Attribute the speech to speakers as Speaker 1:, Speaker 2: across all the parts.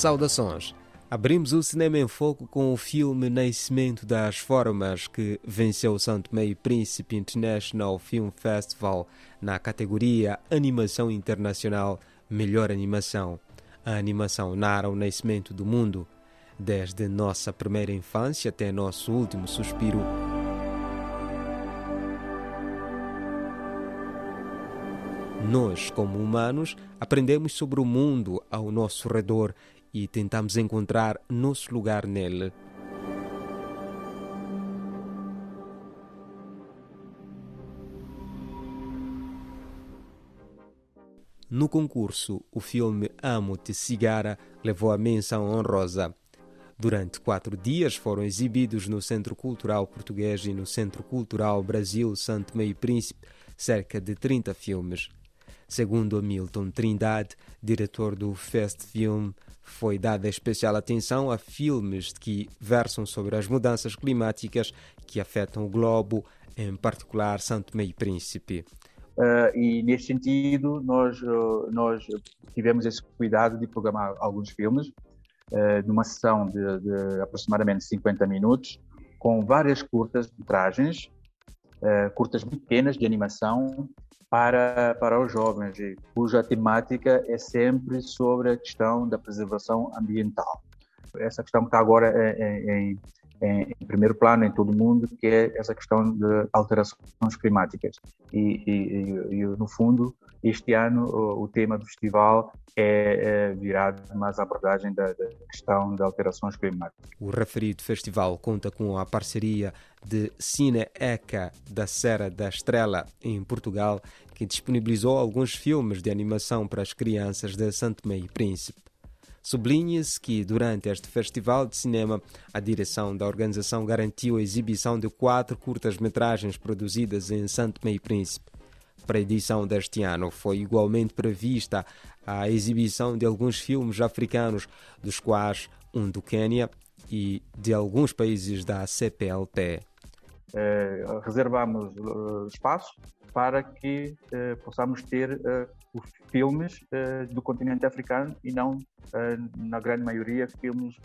Speaker 1: Saudações! Abrimos o Cinema em Foco com o filme Nascimento das Formas, que venceu o Santo Meio Príncipe International Film Festival na categoria Animação Internacional Melhor Animação. A animação narra o nascimento do mundo, desde nossa primeira infância até nosso último suspiro. Nós, como humanos, aprendemos sobre o mundo ao nosso redor e tentamos encontrar nosso lugar nele. No concurso, o filme Amo-te Cigara levou a menção honrosa. Durante quatro dias foram exibidos no Centro Cultural Português e no Centro Cultural Brasil Santo Meio Príncipe cerca de 30 filmes. Segundo Hamilton Trindade, diretor do Fest Film, foi dada especial atenção a filmes que versam sobre as mudanças climáticas que afetam o globo, em particular Santo Meio Príncipe.
Speaker 2: Uh, e neste sentido, nós, uh, nós tivemos esse cuidado de programar alguns filmes uh, numa sessão de, de, aproximadamente 50 minutos, com várias curtas-metragens, curtas pequenas de animação para, para os jovens, cuja temática é sempre sobre a questão da preservação ambiental. Essa questão que está agora em, em, em primeiro plano em todo o mundo, que é essa questão de alterações climáticas. E, e, e no fundo, este ano o, o tema do festival é, é virado mais à abordagem da, da, questão de alterações climáticas.
Speaker 1: O referido festival conta com a parceria de Cine Eca da Serra da Estrela, em Portugal, que disponibilizou alguns filmes de animação para as crianças de Santo Meio Príncipe. Sublinha-se que, durante este festival de cinema, a direção da organização garantiu a exibição de quatro curtas-metragens produzidas em Santo Meio Príncipe. Para a edição deste ano, foi igualmente prevista a exibição de alguns filmes africanos, dos quais um do Quênia e de alguns países da CPLP.
Speaker 2: Eh, reservamos uh, espaço para que uh, possamos ter uh, os filmes do continente africano e não, na grande maioria, filmes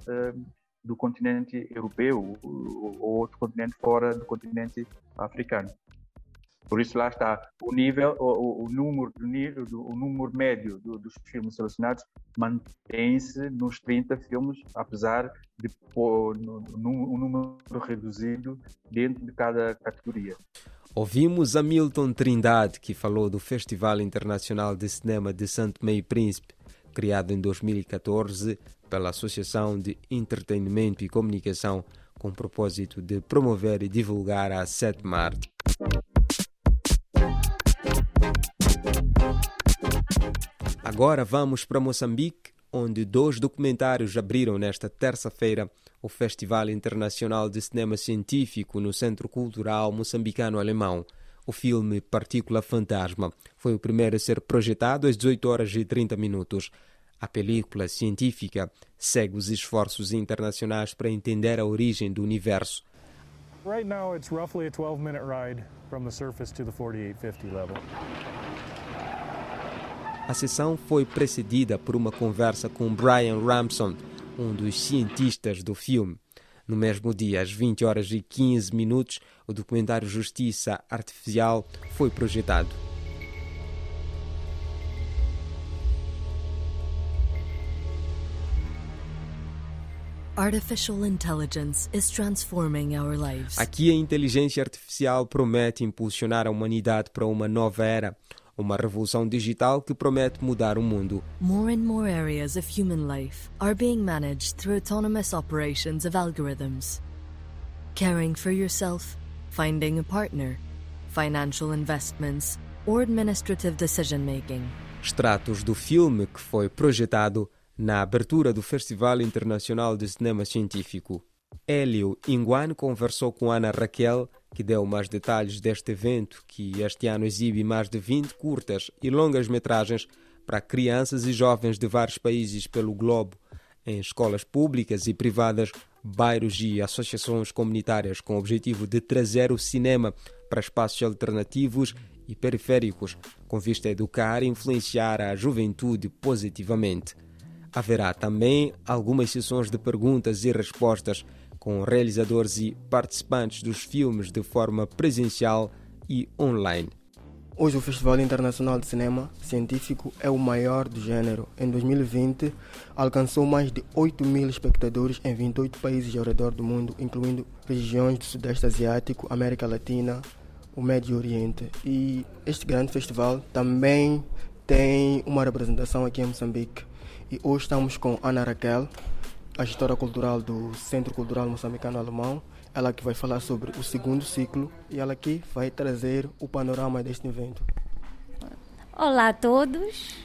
Speaker 2: do continente europeu ou, ou outro continente fora do continente africano. Por isso lá está o nível, o, o número, o número médio do, dos filmes selecionados mantém-se nos 30 filmes, apesar de pôr um número reduzido dentro de cada categoria.
Speaker 1: Ouvimos Hamilton Trindade, que falou do Festival Internacional de Cinema de Santo Meio Príncipe, criado em 2014 pela Associação de Entretenimento e Comunicação, com o propósito de promover e divulgar a sétima arte. Agora vamos para Moçambique, onde dois documentários abriram nesta terça-feira o Festival Internacional de Cinema Científico no Centro Cultural Moçambicano-Alemão. O filme Partícula Fantasma foi o primeiro a ser projetado às 18 horas e 30 minutos. A película científica segue os esforços internacionais para entender a origem do universo.
Speaker 3: Right now it's roughly a 12-minute ride from the surface to the 4850 level.
Speaker 1: A sessão foi precedida por uma conversa com Brian Ramson, um dos cientistas do filme. No mesmo dia, às 20 horas e 15 minutos, o documentário Justiça Artificial foi projetado.
Speaker 4: Artificial intelligence is transforming our lives.
Speaker 1: Aqui a inteligência artificial promete impulsionar a humanidade para uma nova era uma revolução digital que promete mudar o mundo.
Speaker 4: More and more areas of human life are being managed through autonomous operations of algorithms. Caring for yourself, finding a partner, financial investments, or administrative decision making.
Speaker 1: Extratos do filme que foi projetado na abertura do Festival Internacional de Cinema Científico. Hélio Inguan conversou com Ana Raquel que deu mais detalhes deste evento, que este ano exibe mais de 20 curtas e longas metragens para crianças e jovens de vários países pelo globo, em escolas públicas e privadas, bairros e associações comunitárias, com o objetivo de trazer o cinema para espaços alternativos e periféricos, com vista a educar e influenciar a juventude positivamente. Haverá também algumas sessões de perguntas e respostas com realizadores e participantes dos filmes de forma presencial e online.
Speaker 5: Hoje o Festival Internacional de Cinema Científico é o maior do gênero. Em 2020 alcançou mais de 8 mil espectadores em 28 países ao redor do mundo, incluindo regiões do Sudeste Asiático, América Latina, o Médio Oriente. E este grande festival também tem uma representação aqui em Moçambique. E hoje estamos com Ana Raquel, a gestora cultural do Centro Cultural Moçambicano Alemão, ela que vai falar sobre o segundo ciclo e ela que vai trazer o panorama deste evento.
Speaker 6: Olá a todos.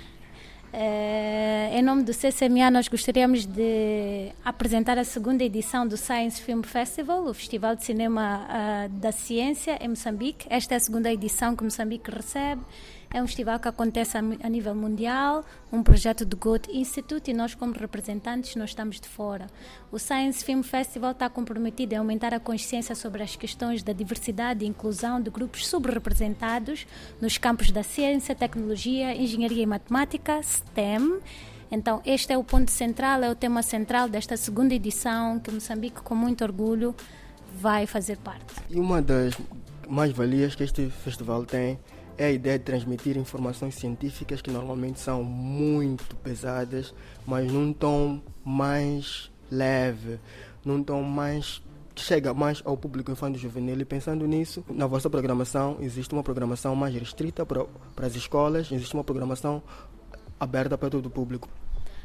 Speaker 6: É, em nome do CCMA, nós gostaríamos de apresentar a segunda edição do Science Film Festival, o Festival de Cinema uh, da Ciência em Moçambique. Esta é a segunda edição que Moçambique recebe é um festival que acontece a, nível mundial, um projeto do Goethe Institute e nós como representantes nós estamos de fora. O Science Film Festival está comprometido em aumentar a consciência sobre as questões da diversidade e inclusão de grupos subrepresentados nos campos da ciência, tecnologia, engenharia e matemática, STEM. Então, este é o ponto central, é o tema central desta segunda edição que Moçambique, com muito orgulho, vai fazer parte.
Speaker 5: E uma das mais-valias que este festival tem é a ideia de transmitir informações científicas que normalmente são muito pesadas, mas num tom mais leve, num tom mais que chega mais ao público infantil juvenil e pensando nisso, na vossa programação existe uma programação mais restrita para, para as escolas, existe uma programação aberta para todo o público.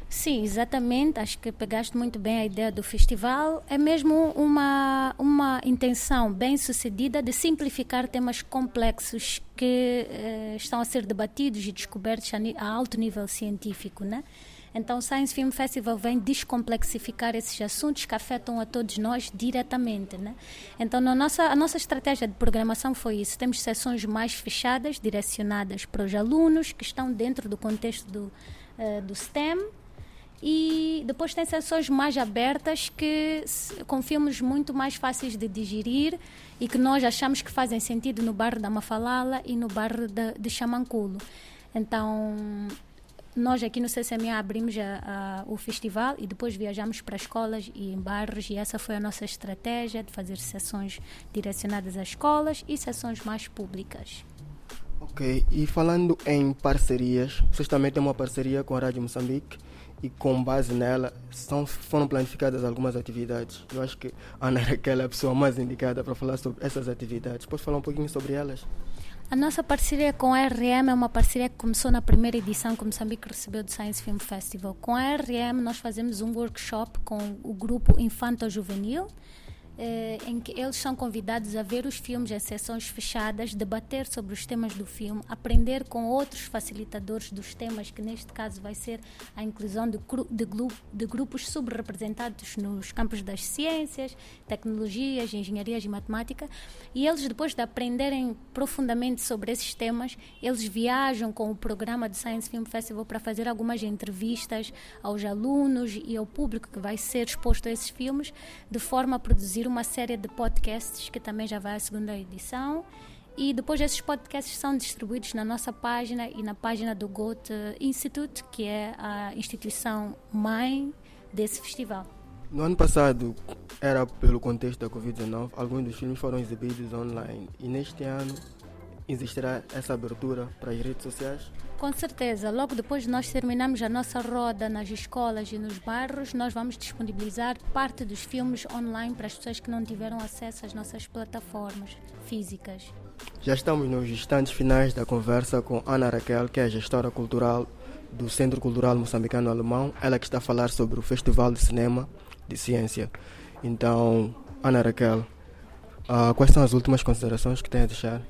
Speaker 6: Sim, exatamente. Acho que pegaste muito bem a ideia do festival. É mesmo uma, uma intenção bem sucedida de simplificar temas complexos que eh, estão a ser debatidos e descobertos a, a, alto nível científico, né? Então, o Science Film Festival vem descomplexificar esses assuntos que afetam a todos nós diretamente, né? Então, na nossa, a nossa estratégia de programação foi isso. Temos sessões mais fechadas, direcionadas para os alunos que estão dentro do contexto do, uh, do STEM, e depois tem sessões mais abertas que com filmes muito mais fáceis de digerir e que nós achamos que fazem sentido no bairro da Mafalala e no bairro de, de Chamanculo. Então, nós aqui no CCMA abrimos a, a, o festival e depois viajamos para escolas e em bairros e essa foi a nossa estratégia de fazer sessões direcionadas às escolas e sessões mais públicas.
Speaker 5: Ok, e falando em parcerias, vocês também têm uma parceria com a Rádio Moçambique e com base nela são, foram planificadas algumas atividades. Eu acho que a Ana Raquel é a pessoa mais indicada para falar sobre essas atividades. Pode falar um pouquinho sobre elas?
Speaker 6: A nossa parceria com a RM é uma parceria que começou na primeira edição que Moçambique recebeu do Science Film Festival. Com a RM nós fazemos um workshop com o grupo Infanto Juvenil, eh, em que eles são convidados a ver os filmes em sessões fechadas, debater sobre os temas do filme, aprender com outros facilitadores dos temas, que neste caso vai ser a inclusão de, de, de grupos subrepresentados nos campos das ciências, tecnologias, engenharias e matemática, e eles depois de aprenderem profundamente sobre esses temas, eles viajam com o programa do Science Film Festival para fazer algumas entrevistas aos alunos e ao público que vai ser exposto a esses filmes, de forma a produzir uma série de podcasts que também já vai à segunda edição. E depois esses podcasts são distribuídos na nossa página e na página do Goethe Institute, que é a instituição mãe desse festival.
Speaker 5: No ano passado, era pelo contexto da Covid-19, alguns dos filmes foram exibidos online. E neste ano, existirá essa abertura para as redes sociais?
Speaker 6: Com certeza. Logo depois de nós terminamos a nossa roda nas escolas e nos bairros, nós vamos disponibilizar parte dos filmes online para as pessoas que não tiveram acesso às nossas plataformas físicas.
Speaker 5: Já estamos nos instantes finais da conversa com Ana Raquel, que é gestora cultural do Centro Cultural Moçambicano Alemão. Ela que está a falar sobre o Festival de Cinema de Ciência. Então, Ana Raquel, uh, quais são as últimas considerações que tem a deixar?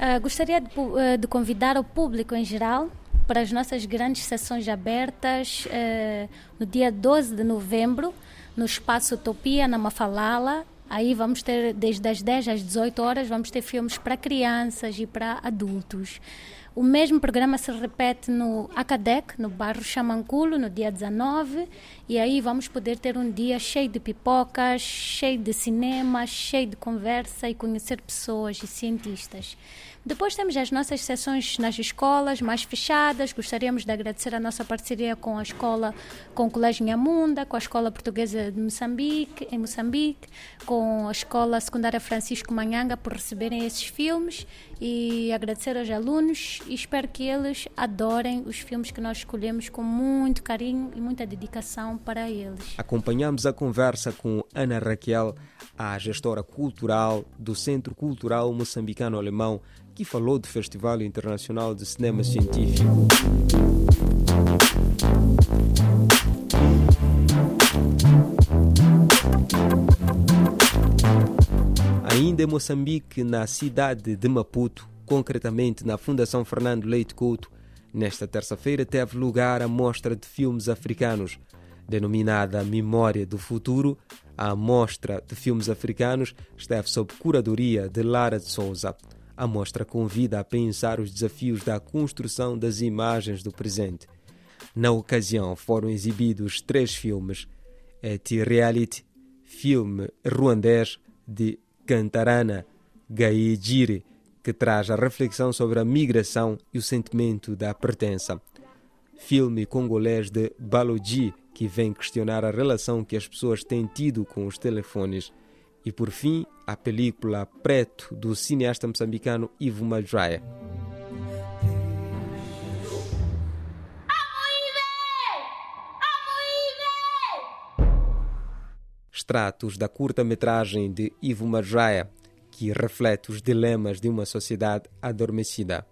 Speaker 6: Uh, gostaria de, uh, de, convidar o público em geral para as nossas grandes sessões abertas uh, no dia 12 de novembro, no Espaço Utopia, na Mafalala. Aí vamos ter, desde as 10 às 18 horas, vamos ter filmes para crianças e para adultos. O mesmo programa se repete no Acadec, no bairro Chamanculo, no dia 19, e aí vamos poder ter um dia cheio de pipocas, cheio de cinema, cheio de conversa e conhecer pessoas e cientistas. Depois temos as nossas sessões nas escolas mais fechadas. Gostaríamos de agradecer a nossa parceria com a escola, com o Colégio Inhamunda, com a Escola Portuguesa de Moçambique, em Moçambique, com a Escola Secundária Francisco Manhanga por receberem esses filmes e agradecer aos alunos e espero que eles adorem os filmes que nós escolhemos com muito carinho e muita dedicação para eles.
Speaker 1: Acompanhamos a conversa com Ana Raquel, a gestora cultural do Centro Cultural Moçambicano Alemão, que falou do Festival Internacional de Cinema Científico. Em Moçambique, na cidade de Maputo, concretamente na Fundação Fernando Leite Couto, nesta terça-feira teve lugar a mostra de filmes africanos, denominada Memória do Futuro. A mostra de filmes africanos esteve sob curadoria de Lara de Souza. A mostra convida a pensar os desafios da construção das imagens do presente. Na ocasião foram exibidos três filmes: Et Reality, filme ruandês de Cantarana Gaijiri, que traz a reflexão sobre a migração e o sentimento da pertença. Filme congolês de Balogi, que vem questionar a relação que as pessoas têm tido com os telefones. E por fim, a película Preto, do cineasta moçambicano Ivo Maldraia. Extratos da curta-metragem de Ivo Maldraia, que reflete os dilemas de uma sociedade adormecida.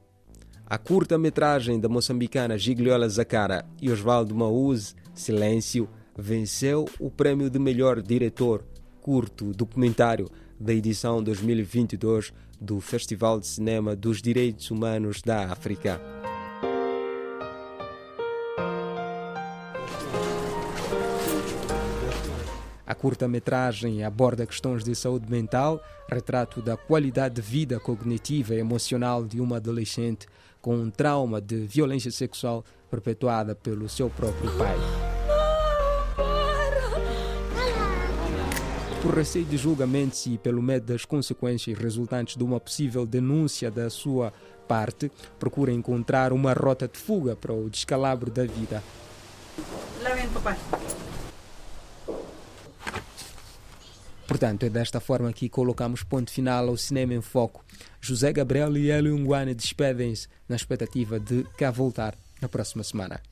Speaker 1: A curta-metragem da moçambicana Gigliola Zacara e Osvaldo Maúz, Silêncio, venceu o prêmio de melhor diretor curto documentário da edição 2022 do Festival de Cinema dos Direitos Humanos da África. Curta-metragem aborda questões de saúde mental, retrato da qualidade de vida cognitiva e emocional de uma adolescente com um trauma de violência sexual perpetuada pelo seu próprio pai. Por receio de julgamentos e pelo medo das consequências resultantes de uma possível denúncia da sua parte, procura encontrar uma rota de fuga para o descalabro da vida.
Speaker 7: Lá vem, papai.
Speaker 1: Portanto, é desta forma que colocamos ponto final ao Cinema em Foco. José Gabriel e Hélio Nguane despedem-se na expectativa de cá voltar na próxima semana.